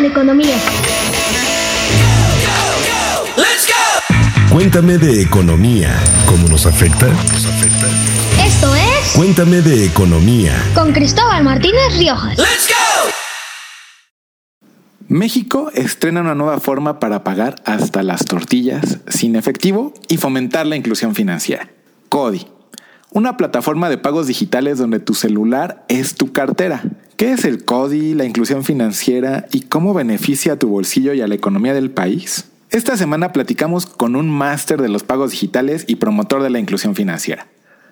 en economía. Cuéntame de economía. ¿Cómo nos afecta? Esto es Cuéntame de economía. con Cristóbal Martínez Riojas. México estrena una nueva forma para pagar hasta las tortillas sin efectivo y fomentar la inclusión financiera. CODI, una plataforma de pagos digitales donde tu celular es tu cartera. ¿Qué es el CODI, la inclusión financiera y cómo beneficia a tu bolsillo y a la economía del país? Esta semana platicamos con un máster de los pagos digitales y promotor de la inclusión financiera,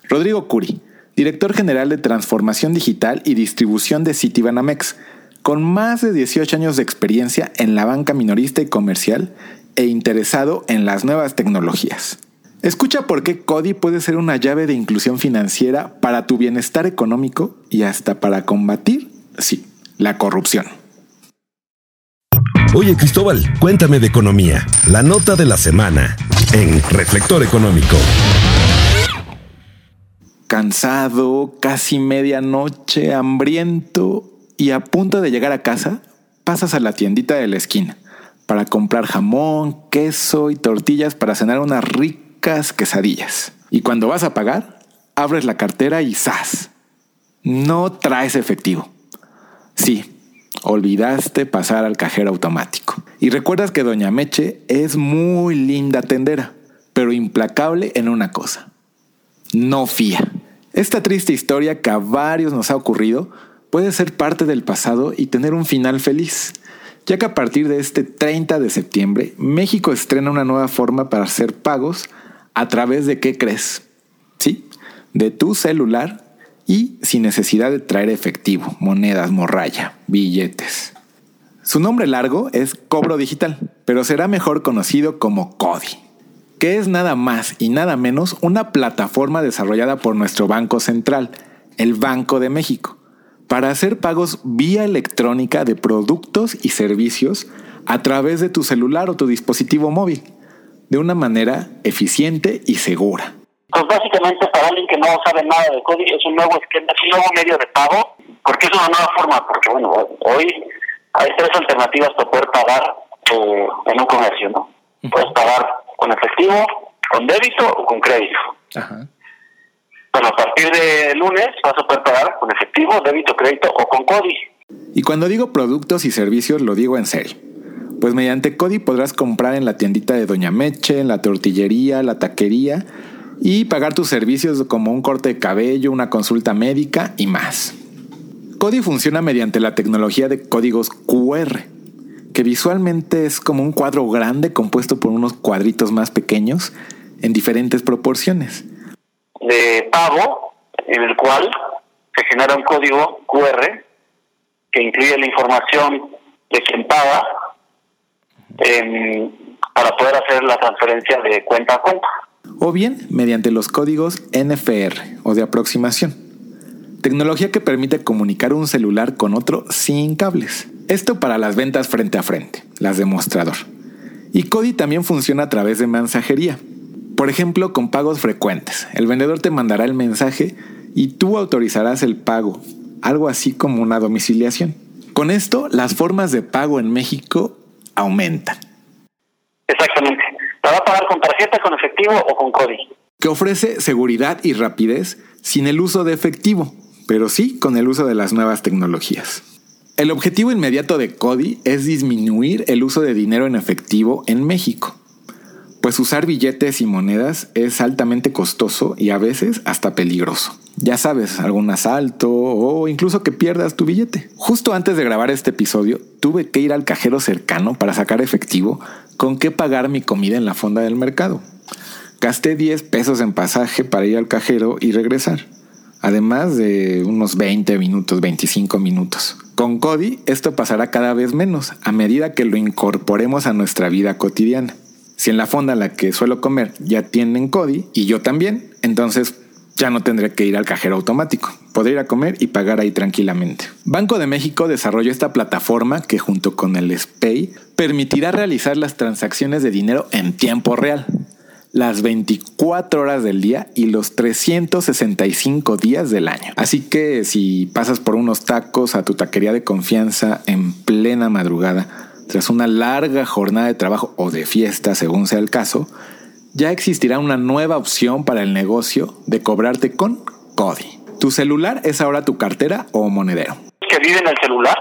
Rodrigo Curi, director general de transformación digital y distribución de Citibanamex, con más de 18 años de experiencia en la banca minorista y comercial e interesado en las nuevas tecnologías. Escucha por qué CODI puede ser una llave de inclusión financiera para tu bienestar económico y hasta para combatir, sí, la corrupción. Oye Cristóbal, cuéntame de economía. La nota de la semana en Reflector Económico. Cansado, casi medianoche, hambriento y a punto de llegar a casa, pasas a la tiendita de la esquina para comprar jamón, queso y tortillas para cenar unas ricas quesadillas. Y cuando vas a pagar, abres la cartera y ¡zas! No traes efectivo. Sí, olvidaste pasar al cajero automático. Y recuerdas que Doña Meche es muy linda tendera, pero implacable en una cosa. No fía. Esta triste historia que a varios nos ha ocurrido puede ser parte del pasado y tener un final feliz, ya que a partir de este 30 de septiembre, México estrena una nueva forma para hacer pagos a través de qué crees? Sí, de tu celular y sin necesidad de traer efectivo, monedas, morralla, billetes. Su nombre largo es Cobro Digital, pero será mejor conocido como CODI, que es nada más y nada menos una plataforma desarrollada por nuestro Banco Central, el Banco de México, para hacer pagos vía electrónica de productos y servicios a través de tu celular o tu dispositivo móvil, de una manera eficiente y segura. Pues básicamente para alguien que no sabe nada de código es un nuevo esquema, es un nuevo medio de pago, porque es una nueva forma, porque bueno, hoy hay tres alternativas para poder pagar eh, en un comercio, ¿no? Puedes pagar con efectivo, con débito o con crédito. Bueno, a partir de lunes vas a poder pagar con efectivo, débito, crédito o con CODI. Y cuando digo productos y servicios lo digo en serio. Pues mediante CODI podrás comprar en la tiendita de Doña Meche, en la tortillería, la taquería y pagar tus servicios como un corte de cabello, una consulta médica y más. CODI funciona mediante la tecnología de códigos QR, que visualmente es como un cuadro grande compuesto por unos cuadritos más pequeños en diferentes proporciones. de pago en el cual se genera un código QR que incluye la información de quien paga em, para poder hacer la transferencia de cuenta a cuenta. O bien mediante los códigos NFR o de aproximación. Tecnología que permite comunicar un celular con otro sin cables. Esto para las ventas frente a frente, las de mostrador. Y CODI también funciona a través de mensajería. Por ejemplo, con pagos frecuentes. El vendedor te mandará el mensaje y tú autorizarás el pago, algo así como una domiciliación. Con esto, las formas de pago en México aumentan. Exactamente. Va a pagar con tarjeta, con efectivo o con CODI. que ofrece seguridad y rapidez sin el uso de efectivo, pero sí con el uso de las nuevas tecnologías. El objetivo inmediato de CODI es disminuir el uso de dinero en efectivo en México, pues usar billetes y monedas es altamente costoso y a veces hasta peligroso. Ya sabes, algún asalto o incluso que pierdas tu billete. Justo antes de grabar este episodio, tuve que ir al cajero cercano para sacar efectivo con qué pagar mi comida en la fonda del mercado. Gasté 10 pesos en pasaje para ir al cajero y regresar. Además de unos 20 minutos, 25 minutos. Con Cody esto pasará cada vez menos a medida que lo incorporemos a nuestra vida cotidiana. Si en la fonda en la que suelo comer ya tienen Cody y yo también, entonces ya no tendré que ir al cajero automático. Podré ir a comer y pagar ahí tranquilamente. Banco de México desarrolló esta plataforma que junto con el SPAY permitirá realizar las transacciones de dinero en tiempo real. las 24 horas del día y los 365 días del año. Así que si pasas por unos tacos a tu taquería de confianza en plena madrugada, tras una larga jornada de trabajo o de fiesta, según sea el caso, ya existirá una nueva opción para el negocio de cobrarte con CODI. ¿Tu celular es ahora tu cartera o monedero? Que vive en el celular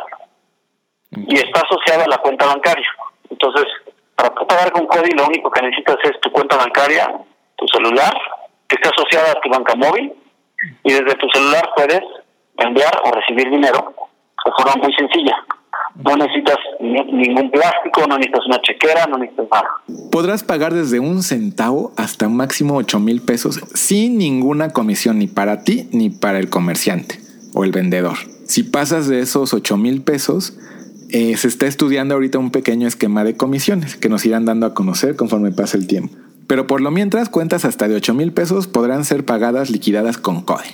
y está asociada a la cuenta bancaria. Entonces, para pagar con CODI lo único que necesitas es tu cuenta bancaria, tu celular, que esté asociada a tu banca móvil y desde tu celular puedes enviar o recibir dinero de forma muy sencilla. No necesitas ningún plástico, no necesitas una chequera, no necesitas nada. Podrás pagar desde un centavo hasta un máximo 8 mil pesos sin ninguna comisión ni para ti ni para el comerciante o el vendedor. Si pasas de esos 8 mil pesos, eh, se está estudiando ahorita un pequeño esquema de comisiones que nos irán dando a conocer conforme pase el tiempo. Pero por lo mientras, cuentas hasta de 8 mil pesos podrán ser pagadas liquidadas con CODE.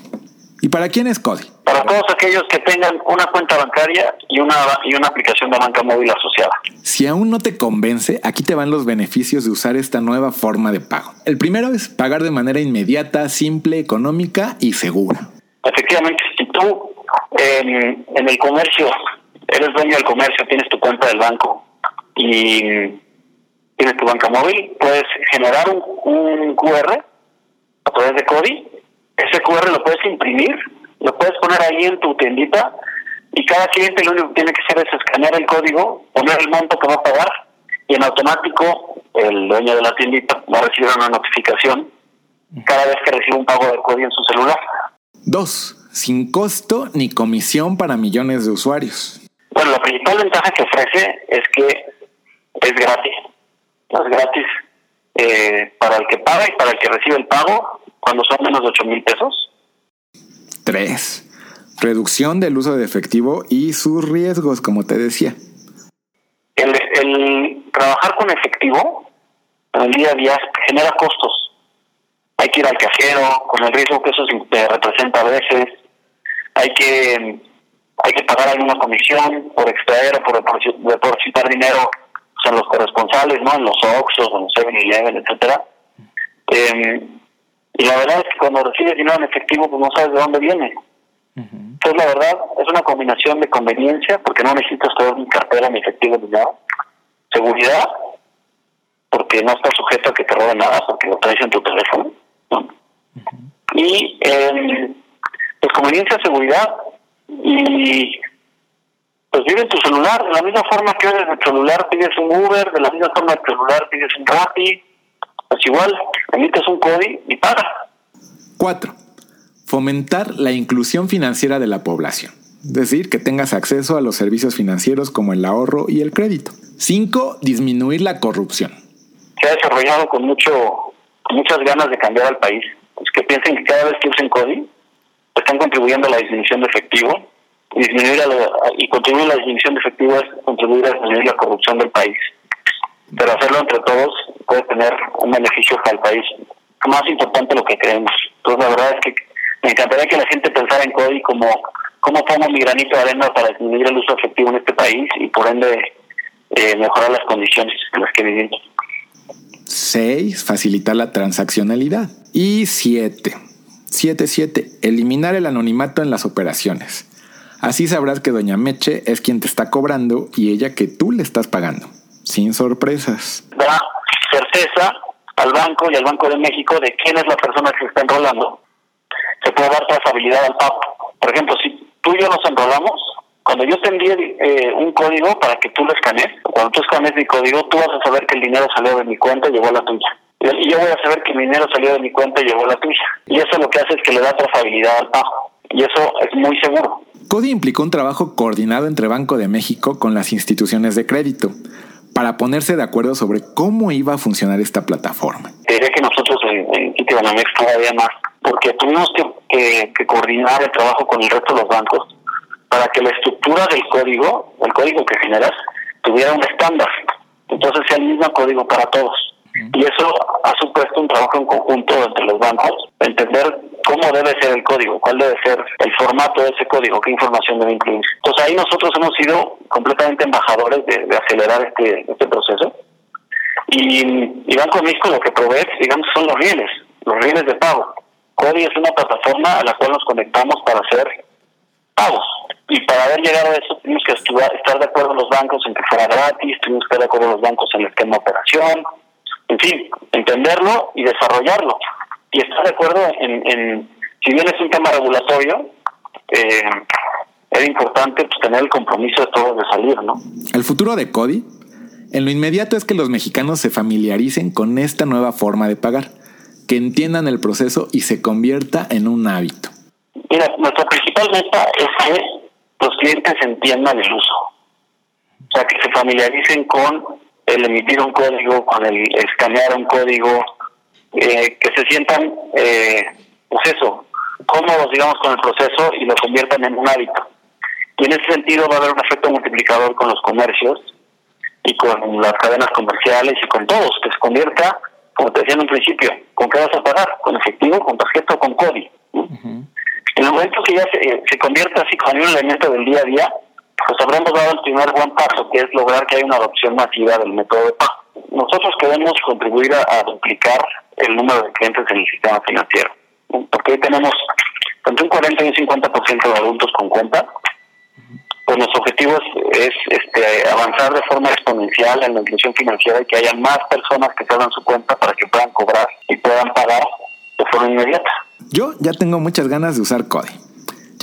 ¿Y para quién es CODI? Para todos aquellos que tengan una cuenta bancaria y una, y una aplicación de banca móvil asociada. Si aún no te convence, aquí te van los beneficios de usar esta nueva forma de pago. El primero es pagar de manera inmediata, simple, económica y segura. Efectivamente, si tú en, en el comercio, eres dueño del comercio, tienes tu cuenta del banco y tienes tu banca móvil, puedes generar un, un QR a través de CODI ese QR lo puedes imprimir, lo puedes poner ahí en tu tiendita y cada cliente lo único que tiene que hacer es escanear el código, poner el monto que va a pagar y en automático el dueño de la tiendita va a recibir una notificación cada vez que recibe un pago de código en su celular. Dos, sin costo ni comisión para millones de usuarios. Bueno, la principal ventaja que ofrece es que es gratis. Es gratis eh, para el que paga y para el que recibe el pago cuando son menos de 8 mil pesos. Tres, reducción del uso de efectivo y sus riesgos, como te decía. El, el trabajar con efectivo en el día a día genera costos. Hay que ir al cajero con el riesgo que eso te representa a veces. Hay que hay que pagar alguna comisión por extraer o por depositar dinero o los corresponsales, ¿no? En los Oxxos, en los 7-Eleven, etcétera. Eh, y la verdad es que cuando recibes dinero en efectivo, pues no sabes de dónde viene. Entonces, la verdad, es una combinación de conveniencia, porque no necesitas todo mi cartera, mi efectivo, ni nada. Seguridad, porque no estás sujeto a que te roben nada, porque lo traes en tu teléfono. Y, eh, pues, conveniencia, seguridad, y pues vive en tu celular, de la misma forma que desde el celular pides un Uber, de la misma forma que el celular pides un Rappi, pues igual, emites un código y paga. 4. Fomentar la inclusión financiera de la población. Es decir, que tengas acceso a los servicios financieros como el ahorro y el crédito. 5. Disminuir la corrupción. Se ha desarrollado con mucho con muchas ganas de cambiar al país. Es que piensen que cada vez que usen CODI, están contribuyendo a la disminución de efectivo. Disminuir y contribuir a la disminución de efectivo es contribuir a disminuir la corrupción del país pero hacerlo entre todos puede tener un beneficio para el país. Más importante lo que creemos. Entonces, la verdad es que me encantaría que la gente pensara en CODI como cómo pongo mi granito de arena para disminuir el uso efectivo en este país y por ende eh, mejorar las condiciones en las que vivimos. 6. Facilitar la transaccionalidad. Y 7. 7, 7. Eliminar el anonimato en las operaciones. Así sabrás que Doña Meche es quien te está cobrando y ella que tú le estás pagando sin sorpresas. Da certeza al banco y al Banco de México de quién es la persona que se está enrolando. Se puede dar trazabilidad al pago. Por ejemplo, si tú y yo nos enrolamos, cuando yo te envíe eh, un código para que tú lo escanees, cuando tú escanees mi código, tú vas a saber que el dinero salió de mi cuenta y llegó a la tuya. Y yo voy a saber que mi dinero salió de mi cuenta y llegó a la tuya. Y eso lo que hace es que le da trazabilidad al pago. Y eso es muy seguro. CODI implicó un trabajo coordinado entre Banco de México con las instituciones de crédito para ponerse de acuerdo sobre cómo iba a funcionar esta plataforma. Diré que nosotros en, Citibanamex todavía más, porque tuvimos que, que, coordinar el trabajo con el resto de los bancos para que la estructura del código, el código que generas, tuviera un estándar. Entonces sea el mismo código para todos. Y eso ha supuesto un trabajo en conjunto entre los bancos, entender cómo debe ser el código, cuál debe ser el formato de ese código, qué información debe incluir. Entonces ahí nosotros hemos sido completamente embajadores de, acelerar este, este proceso Y, Banco de México lo que provee, digamos, son los rieles, los rieles de pago. CODI es una plataforma a la cual nos conectamos para hacer pagos. Y para haber llegado a eso, tuvimos que estar de acuerdo los bancos en que fuera gratis, tuvimos que estar de acuerdo los bancos en el esquema de operación, en fin, entenderlo y desarrollarlo. Y estar de acuerdo en, en si bien es un tema regulatorio, eh, era importante pues, tener el compromiso de todos de salir, ¿no? El futuro de CODI, en lo inmediato es que los mexicanos se familiaricen con esta nueva forma de pagar, que entiendan el proceso y se convierta en un hábito. Mira, nuestra principal meta es que los clientes entiendan el uso. O sea, que se familiaricen con el emitir un código, con el escanear un código, eh, que se sientan, eh, pues eso, cómodos, digamos, con el proceso y lo conviertan en un hábito. Y en ese sentido va a haber un efecto multiplicador con los comercios y con las cadenas comerciales y con todos, que se convierta, como te decía en un principio, ¿con qué vas a pagar? ¿Con efectivo, con tarjeta o con código? En el momento que ya se, se convierta así como un elemento del día a día, pues habremos dado el primer buen paso, que es lograr que haya una adopción masiva del método de pago. Nosotros queremos contribuir a, duplicar el número de clientes en el sistema financiero, porque hoy tenemos entre un 40 y un 50% de adultos con cuenta, pues nuestro objetivo es, este, avanzar de forma exponencial en la inclusión financiera y que haya más personas que se su cuenta para que puedan cobrar y puedan pagar de forma inmediata. Yo ya tengo muchas ganas de usar Code.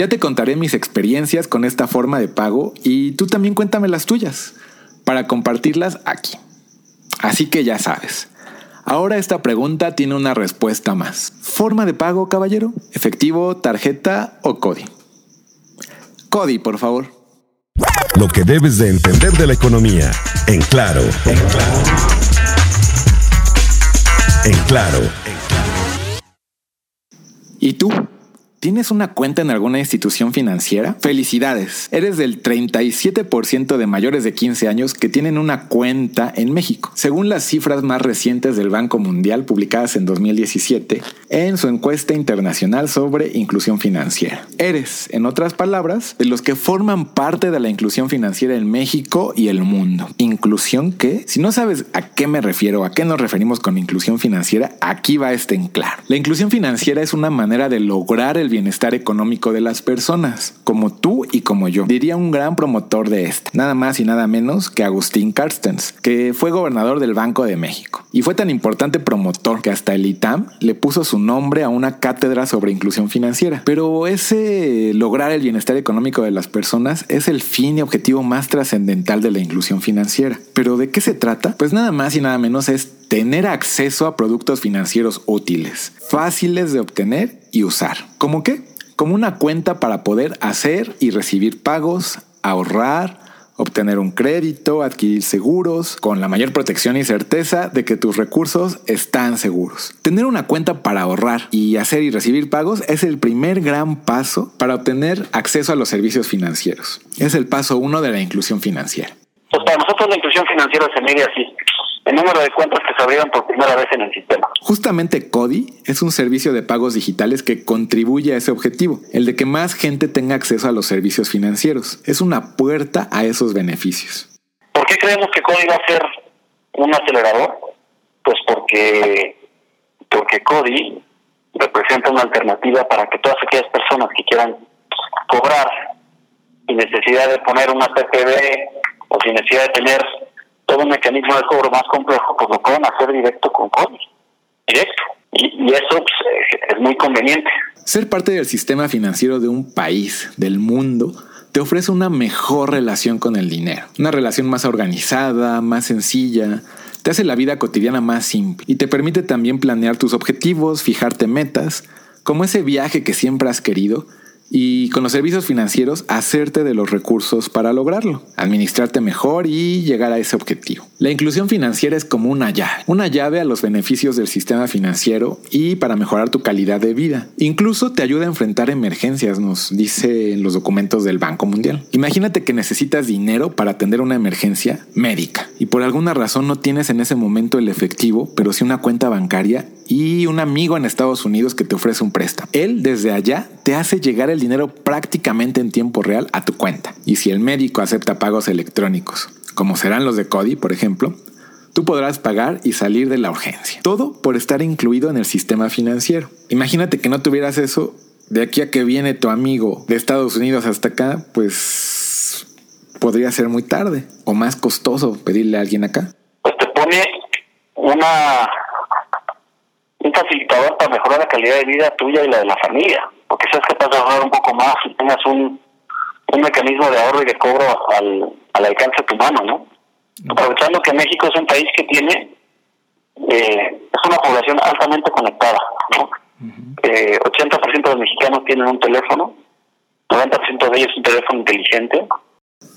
Ya te contaré mis experiencias con esta forma de pago y tú también cuéntame las tuyas para compartirlas aquí. Así que ya sabes. Ahora esta pregunta tiene una respuesta más. ¿Forma de pago, caballero? ¿Efectivo, tarjeta o CODI? CODI, por favor. Lo que debes de entender de la economía. En claro. En claro. En claro. ¿Y tú? ¿Tienes una cuenta en alguna institución financiera? Felicidades, eres del 37% de mayores de 15 años que tienen una cuenta en México, según las cifras más recientes del Banco Mundial publicadas en 2017 en su encuesta internacional sobre inclusión financiera. Eres, en otras palabras, de los que forman parte de la inclusión financiera en México y el mundo. ¿Inclusión qué? Si no sabes a qué me refiero, a qué nos referimos con inclusión financiera, aquí va este en claro. La inclusión financiera es una manera de lograr el bienestar económico de las personas, como tú y como yo. Diría un gran promotor de este, nada más y nada menos que Agustín Carstens, que fue gobernador del Banco de México. Y fue tan importante promotor que hasta el ITAM le puso su nombre a una cátedra sobre inclusión financiera. Pero ese lograr el bienestar económico de las personas es el fin y objetivo más trascendental de la inclusión financiera. ¿Pero de qué se trata? Pues nada más y nada menos es tener acceso a productos financieros útiles, fáciles de obtener y usar. ¿Cómo qué? Como una cuenta para poder hacer y recibir pagos, ahorrar, obtener un crédito, adquirir seguros, con la mayor protección y certeza de que tus recursos están seguros. Tener una cuenta para ahorrar y hacer y recibir pagos es el primer gran paso para obtener acceso a los servicios financieros. Es el paso uno de la inclusión financiera. Pues para nosotros la inclusión financiera se mide así el número de cuentas que se abrieron por primera vez en el sistema. Justamente CODI es un servicio de pagos digitales que contribuye a ese objetivo, el de que más gente tenga acceso a los servicios financieros. Es una puerta a esos beneficios. ¿Por qué creemos que CODI va a ser un acelerador? Pues porque, porque CODI representa una alternativa para que todas aquellas personas que quieran cobrar sin necesidad de poner una PPB o sin necesidad de tener todo un mecanismo de cobro más complejo, pues lo pueden hacer directo con CODI, directo. Y, eso pues, es muy conveniente. Ser parte del sistema financiero de un país, del mundo, te ofrece una mejor relación con el dinero, una relación más organizada, más sencilla, te hace la vida cotidiana más simple y te permite también planear tus objetivos, fijarte metas, como ese viaje que siempre has querido y con los servicios financieros hacerte de los recursos para lograrlo, administrarte mejor y llegar a ese objetivo. La inclusión financiera es como una llave, una llave a los beneficios del sistema financiero y para mejorar tu calidad de vida. Incluso te ayuda a enfrentar emergencias, nos dice en los documentos del Banco Mundial. Imagínate que necesitas dinero para atender una emergencia médica y por alguna razón no tienes en ese momento el efectivo, pero sí una cuenta bancaria y un amigo en Estados Unidos que te ofrece un préstamo. Él desde allá te hace llegar el dinero prácticamente en tiempo real a tu cuenta. Y si el médico acepta pagos electrónicos, como serán los de Cody, por ejemplo, Tú podrás pagar y salir de la urgencia. Todo por estar incluido en el sistema financiero. Imagínate que no tuvieras eso de aquí a que viene tu amigo de Estados Unidos hasta acá, pues podría ser muy tarde o más costoso pedirle a alguien acá. Pues te pone una un facilitador para mejorar la calidad de vida tuya y la de la familia, porque que vas a ahorrar un poco más si tengas un, un mecanismo de ahorro y de cobro al, al alcance de tu mano, ¿no? Aprovechando que México es un país que tiene eh, es una población altamente conectada, ¿no? eh, 80% de los mexicanos tienen un teléfono, 90% de ellos un teléfono inteligente.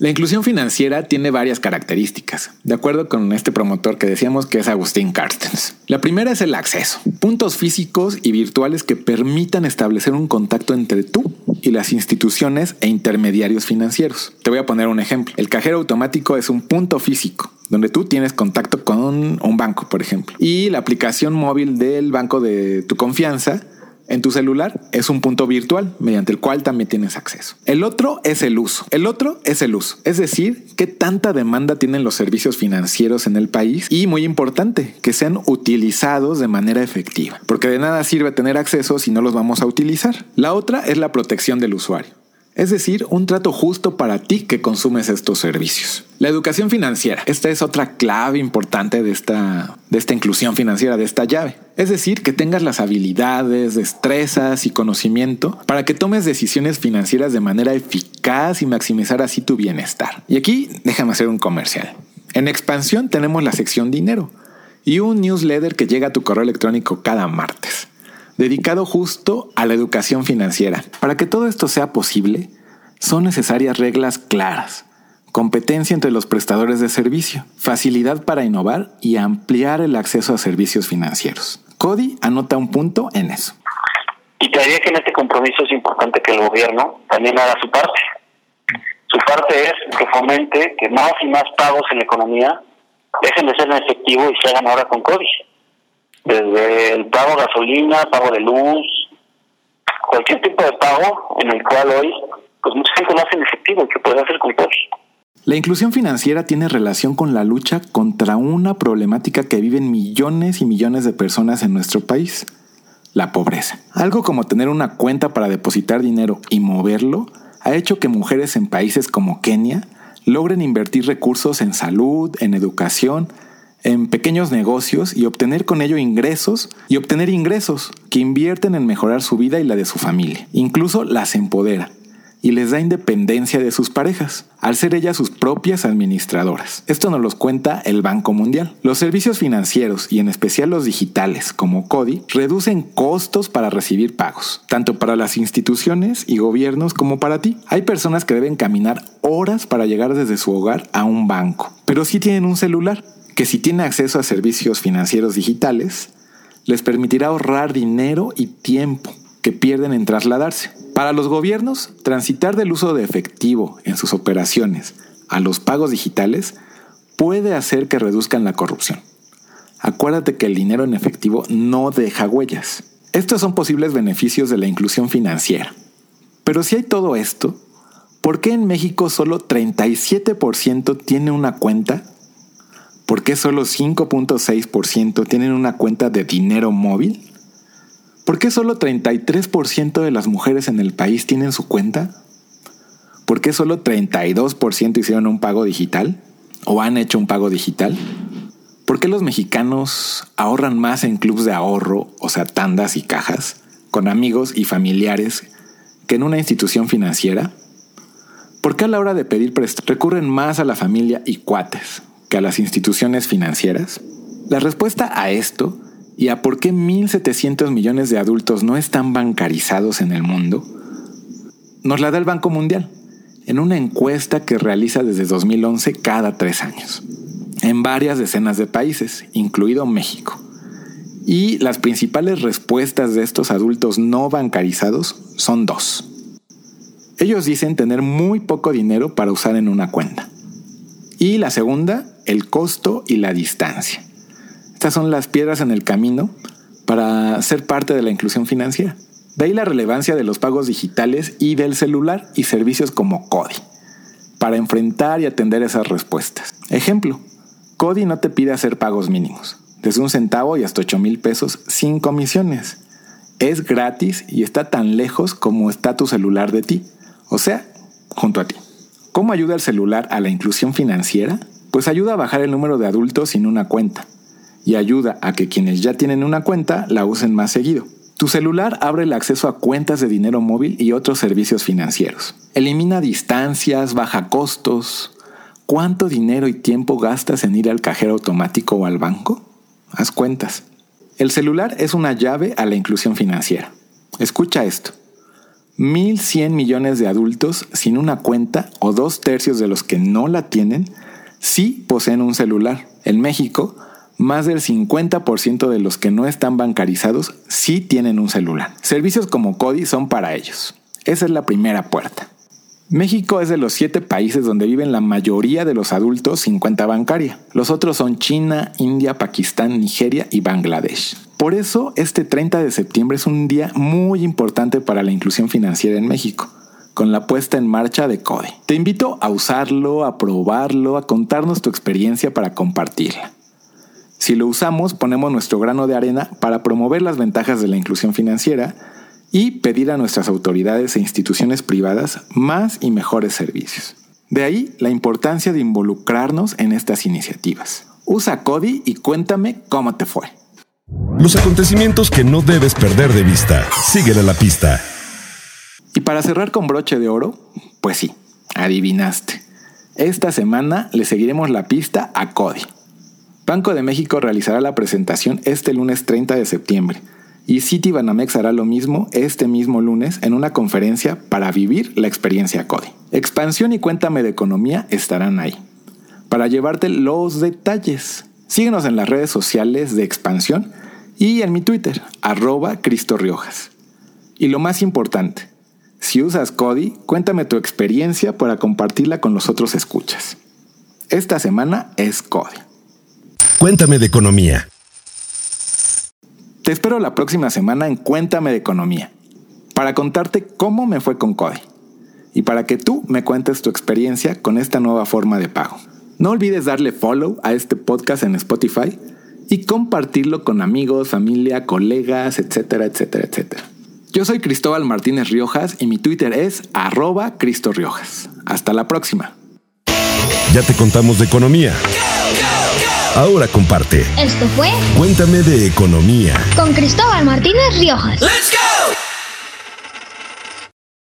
La inclusión financiera tiene varias características, de acuerdo con este promotor que decíamos que es Agustín Carstens. La primera es el acceso, puntos físicos y virtuales que permitan establecer un contacto entre tú y las instituciones e intermediarios financieros. Te voy a poner un ejemplo. El cajero automático es un punto físico donde tú tienes contacto con un banco, por ejemplo. Y la aplicación móvil del banco de tu confianza en tu celular es un punto virtual mediante el cual también tienes acceso. El otro es el uso. El otro es el uso. Es decir, qué tanta demanda tienen los servicios financieros en el país y muy importante, que sean utilizados de manera efectiva. Porque de nada sirve tener acceso si no los vamos a utilizar. La otra es la protección del usuario es decir, un trato justo para ti que consumes estos servicios. La educación financiera, esta es otra clave importante de esta, de esta inclusión financiera, de esta llave. Es decir, que tengas las habilidades, destrezas y conocimiento para que tomes decisiones financieras de manera eficaz y maximizar así tu bienestar. Y aquí déjame hacer un comercial. En expansión tenemos la sección dinero y un newsletter que llega a tu correo electrónico cada martes dedicado justo a la educación financiera. Para que todo esto sea posible, son necesarias reglas claras, competencia entre los prestadores de servicio, facilidad para innovar y ampliar el acceso a servicios financieros. Cody anota un punto en eso. Y creería que en este compromiso es importante que el gobierno también haga su parte. Su parte es que fomente que más y más pagos en la economía dejen de ser en efectivo y se hagan ahora con Cody desde el pago de gasolina, pago de luz, cualquier tipo de pago en el cual hoy pues mucha gente lo hace en efectivo que puede hacer con todos. La inclusión financiera tiene relación con la lucha contra una problemática que viven millones y millones de personas en nuestro país, la pobreza. Algo como tener una cuenta para depositar dinero y moverlo ha hecho que mujeres en países como Kenia logren invertir recursos en salud, en educación, en pequeños negocios y obtener con ello ingresos y obtener ingresos que invierten en mejorar su vida y la de su familia. Incluso las empodera y les da independencia de sus parejas, al ser ellas sus propias administradoras. Esto nos lo cuenta el Banco Mundial. Los servicios financieros y en especial los digitales como CODI reducen costos para recibir pagos, tanto para las instituciones y gobiernos como para ti. Hay personas que deben caminar horas para llegar desde su hogar a un banco, pero sí tienen un celular que si tiene acceso a servicios financieros digitales, les permitirá ahorrar dinero y tiempo que pierden en trasladarse. Para los gobiernos, transitar del uso de efectivo en sus operaciones a los pagos digitales puede hacer que reduzcan la corrupción. Acuérdate que el dinero en efectivo no deja huellas. Estos son posibles beneficios de la inclusión financiera. Pero si hay todo esto, ¿por qué en México solo 37% tiene una cuenta ¿Por qué solo 5.6% tienen una cuenta de dinero móvil? ¿Por qué solo 33% de las mujeres en el país tienen su cuenta? ¿Por qué solo 32% hicieron un pago digital? ¿O han hecho un pago digital? ¿Por qué los mexicanos ahorran más en clubs de ahorro, o sea, tandas y cajas, con amigos y familiares, que en una institución financiera? ¿Por qué a la hora de pedir préstamo recurren más a la familia y cuates, a las instituciones financieras? La respuesta a esto y a por qué 1.700 millones de adultos no están bancarizados en el mundo nos la da el Banco Mundial en una encuesta que realiza desde 2011 cada tres años, en varias decenas de países, incluido México. Y las principales respuestas de estos adultos no bancarizados son dos. Ellos dicen tener muy poco dinero para usar en una cuenta. Y la segunda el costo y la distancia. Estas son las piedras en el camino para ser parte de la inclusión financiera. De ahí la relevancia de los pagos digitales y del celular y servicios como CODI para enfrentar y atender esas respuestas. Ejemplo, Cody no te pide hacer pagos mínimos, desde un centavo y hasta 8 mil pesos sin comisiones. Es gratis y está tan lejos como está tu celular de ti, o sea, junto a ti. ¿Cómo ayuda el celular a la inclusión financiera? Pues ayuda a bajar el número de adultos sin una cuenta y ayuda a que quienes ya tienen una cuenta la usen más seguido. Tu celular abre el acceso a cuentas de dinero móvil y otros servicios financieros. Elimina distancias, baja costos. ¿Cuánto dinero y tiempo gastas en ir al cajero automático o al banco? Haz cuentas. El celular es una llave a la inclusión financiera. Escucha esto. 1.100 millones de adultos sin una cuenta o dos tercios de los que no la tienen sí poseen un celular. En México, más del 50% de los que no están bancarizados sí tienen un celular. Servicios como Cody son para ellos. Esa es la primera puerta. México es de los siete países donde viven la mayoría de los adultos sin cuenta bancaria. Los otros son China, India, Pakistán, Nigeria y Bangladesh. Por eso, este 30 de septiembre es un día muy importante para la inclusión financiera en México, con la puesta en marcha de CODE. Te invito a usarlo, a probarlo, a contarnos tu experiencia para compartirla. Si lo usamos, ponemos nuestro grano de arena para promover las ventajas de la inclusión financiera y pedir a nuestras autoridades e instituciones privadas más y mejores servicios. De ahí la importancia de involucrarnos en estas iniciativas. Usa CODI y cuéntame cómo te fue. Los acontecimientos que no debes perder de vista. Síguele la pista. Y para cerrar con broche de oro, pues sí, adivinaste. Esta semana le seguiremos la pista a CODI. Banco de México realizará la presentación este lunes 30 de septiembre y City Banamex hará lo mismo este mismo lunes en una conferencia para vivir la experiencia CODI. Expansión y Cuéntame de Economía estarán ahí para llevarte los detalles. Síguenos en las redes sociales de Expansión y en mi Twitter, arroba Cristo Riojas. Y lo más importante, si usas CODI, cuéntame tu experiencia para compartirla con los otros escuchas. Esta semana es CODI. Cuéntame de economía. Te espero la próxima semana en Cuéntame de Economía, para contarte cómo me fue con Cody y para que tú me cuentes tu experiencia con esta nueva forma de pago. No olvides darle follow a este podcast en Spotify y compartirlo con amigos, familia, colegas, etcétera, etcétera, etcétera. Yo soy Cristóbal Martínez Riojas y mi Twitter es arroba Cristo Riojas. Hasta la próxima. Ya te contamos de economía. Ahora comparte. Esto fue Cuéntame de economía. con Cristóbal Martínez Riojas. Let's go!